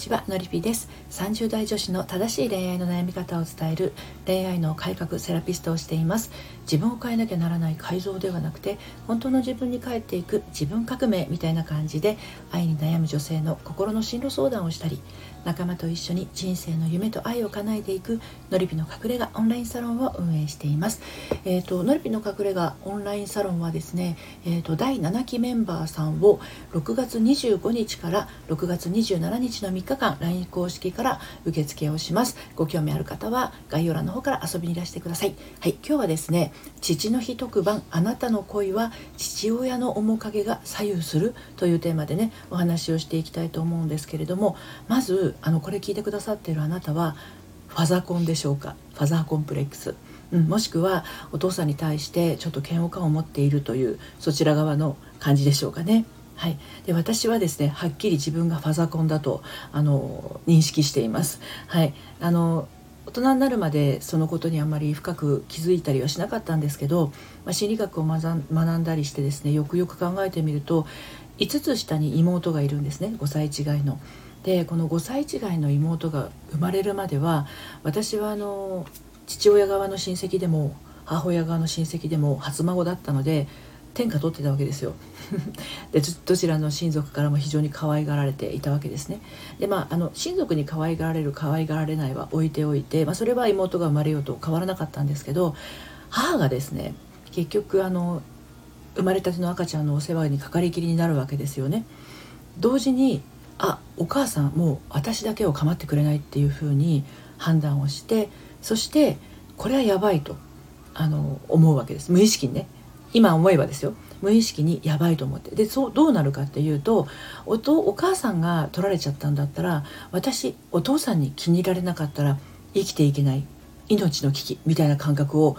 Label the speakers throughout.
Speaker 1: ちはのりぴです。30代女子の正しい恋愛の悩み方を伝える恋愛の改革セラピストをしています。自分を変えなきゃならない改造ではなくて本当の自分に帰っていく自分革命みたいな感じで愛に悩む女性の心の進路相談をしたり仲間と一緒に人生の夢と愛を叶えていくのりぴの隠れ家オンラインサロンを運営しています。えっ、ー、とのりぴの隠れ家オンラインサロンはですねえっ、ー、と第7期メンバーさんを6月25日から6月27日の3日間 LINE 公式から受付をします。ご興味ある方は概要欄の方から遊びにいらしてください。はい今日はですね父の日特番あなたの恋は父親の面影が左右するというテーマでねお話をしていきたいと思うんですけれどもまずあのこれ聞いてくださっているあなたはファザコンでしょうか？ファザーコンプレックスうん、もしくはお父さんに対してちょっと嫌悪感を持っているというそちら側の感じでしょうかね。はい、で私はですねはっきり自分がファザコンだとあの認識しています。はい、あの大人になるまでそのことにあまり深く気づいたりはしなかったんですけど、まあ、心理学を学んだりしてですねよくよく考えてみると5つ下に妹がいるんですね5歳違いの。でこの5歳違いの妹が生まれるまでは私はあの父親側の親戚でも母親側の親戚でも初孫だったので天下取ってたわけですよ。でどちらの親族からも非常に可愛がられていたわけですね。でまああの親族に可愛がられる可愛がられないは置いておいて、まあ、それは妹が生まれようと変わらなかったんですけど母がですね結局あの生まれたての赤ちゃんのお世話にかかりきりになるわけですよね。同時にあお母さんもう私だけを構ってくれないっていうふうに判断をしてそしてこれはやばいとあの思うわけです。無意識にね。今思えばですよ。無意識にやばいと思って。でそうどうなるかっていうとおとお母さんが取られちゃったんだったら私お父さんに気に入られなかったら生きていけない。命の危機みたいな感覚を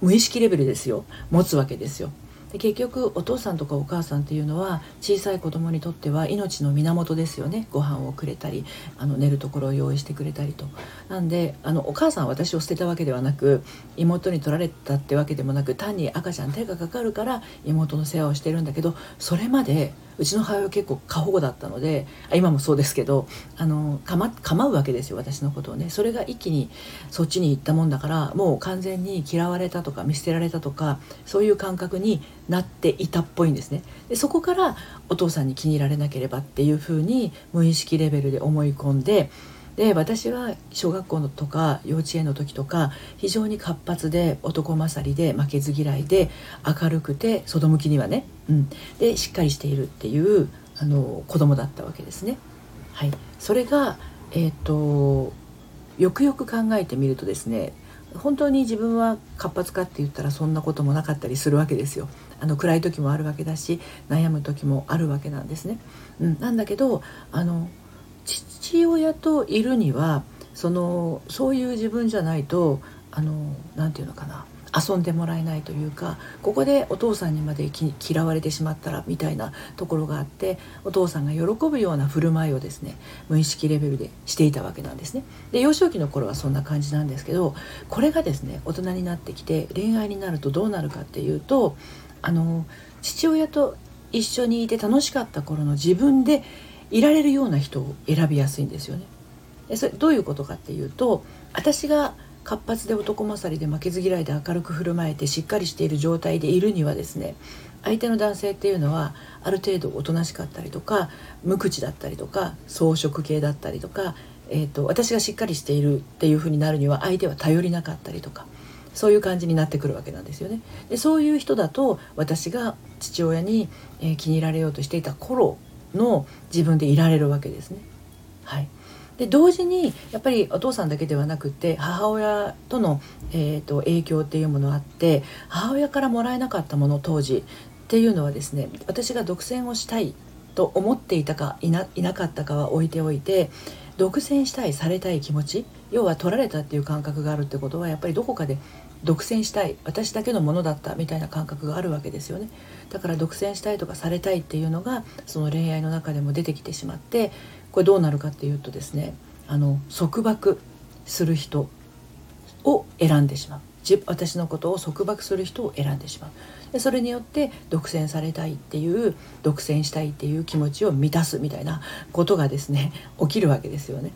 Speaker 1: 無意識レベルですよ。持つわけですよ。で結局お父さんとかお母さんっていうのは小さい子供にとっては命の源ですよね。ご飯をくれたりあの寝るところを用意してくれたりと。なんであのお母さんは私を捨てたわけではなく妹に取られたってわけでもなく単に赤ちゃん手がかかるから妹の世話をしてるんだけどそれまでうちの母親結構過保護だったので今もそうですけどあのかま構うわけですよ私のことをね。それが一気にそっちに行ったもんだからもう完全に嫌われたとか見捨てられたとかそういう感覚になっていたっぽいんですね。でそこからお父さんに気に入られなければっていうふうに無意識レベルで思い込んでで私は小学校のとか幼稚園の時とか非常に活発で男勝りで負けず嫌いで明るくて外向きにはね、うん、でしっかりしているっていうあの子供だったわけですね。はい、それが、えーと、よくよく考えてみるとですね本当に自分は活発かって言ったらそんなこともなかったりするわけですよ。あの暗い時もあるわけだし悩む時もあるわけなんですね。うん、なんだけどあの父親といるにはそのそういう自分じゃないとあのなて言うのかな遊んでもらえないというかここでお父さんにまで嫌われてしまったらみたいなところがあってお父さんが喜ぶような振る舞いをですね無意識レベルでしていたわけなんですね。で幼少期の頃はそんな感じなんですけどこれがですね大人になってきて恋愛になるとどうなるかっていうとあの父親と一緒にいて楽しかった頃の自分でいられるような人を選びやすいんですよね。でそれどういうことかっていうと私が活発で男勝りで負けず嫌いで明るく振る舞えてしっかりしている状態でいるにはですね相手の男性っていうのはある程度おとなしかったりとか無口だったりとか装飾系だったりとか、えーと、私がしっかりしているっていうふうになるには相手は頼りなかったりとかそういう感じになってくるわけなんですよね。でそういう人だと私が父親に、えー、気に入られようとしていた頃の自分でいられるわけですね。はい、で同時にやっぱりお父さんだけではなくて母親との、えーと、影響っていうものあって母親からもらえなかったもの当時っていうのはですね私が独占をしたいと思っていたかいないなかったかは置いておいて独占したいされたい気持ち要は取られたっていう感覚があるってことはやっぱりどこかで独占したい私だけのものだったみたいな感覚があるわけですよね。だから独占したいとかされたいっていうのがその恋愛の中でも出てきてしまってこれどうなるかっていうとですねあの束縛する人を選んでしまう。私のことを束縛する人を選んでしまう。でそれによって独占されたいっていう独占したいっていう気持ちを満たすみたいなことがですね起きるわけですよね。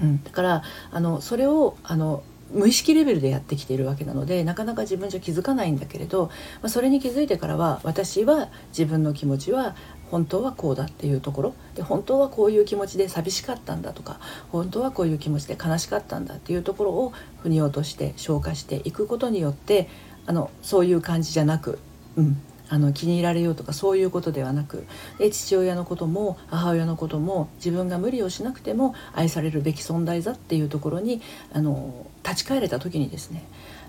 Speaker 1: うん、だからあのそれをあの無意識レベルでやってきているわけなのでなかなか自分じゃ気づかないんだけれど、まあ、それに気づいてからは私は自分の気持ちは本当はこうだっていうところで本当はこういう気持ちで寂しかったんだとか本当はこういう気持ちで悲しかったんだっていうところを腑に落として消化していくことによってあのそういう感じじゃなく、うん、あの気に入られようとかそういうことではなくで父親のことも母親のことも自分が無理をしなくても愛されるべき存在だっていうところにあの立ち返れた時にですね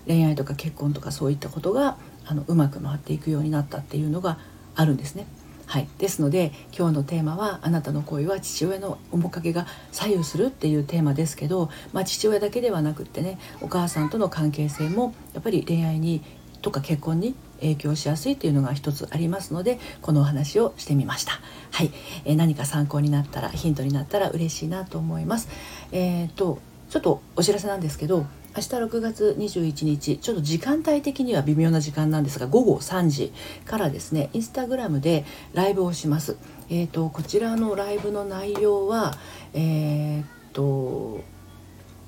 Speaker 1: 恋愛とか結婚とかそういったことがあのうまく回っていくようになったっていうのがあるんですね。はい、ですので今日のテーマは「あなたの恋は父親の面影が左右する」っていうテーマですけど、まあ、父親だけではなくってねお母さんとの関係性もやっぱり恋愛にとか結婚に影響しやすいというのが一つありますのでこのお話をしてみました。はい、えー、何か参考になったらヒントになったら嬉しいなと思います。えーと、ちょっとお知らせなんですけど明日6月21日ちょっと時間帯的には微妙な時間なんですが午後3時からですねインスタグラムでライブをします。えーと、こちらのライブの内容はえー、と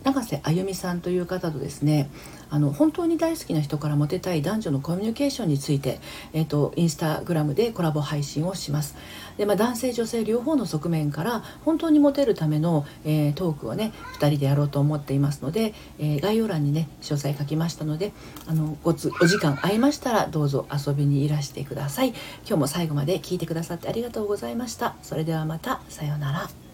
Speaker 1: 永瀬あゆみさんという方とですねあの本当に大好きな人からモテたい男女のコミュニケーションについて、えーと、インスタグラムでコラボ配信をします。で、まあ、男性女性両方の側面から本当にモテるための、えー、トークをね2人でやろうと思っていますので、えー、概要欄にね詳細書きましたのであのごつお時間合いましたらどうぞ遊びにいらしてください。今日も最後まで聞いてくださってありがとうございました。それではまたさようなら。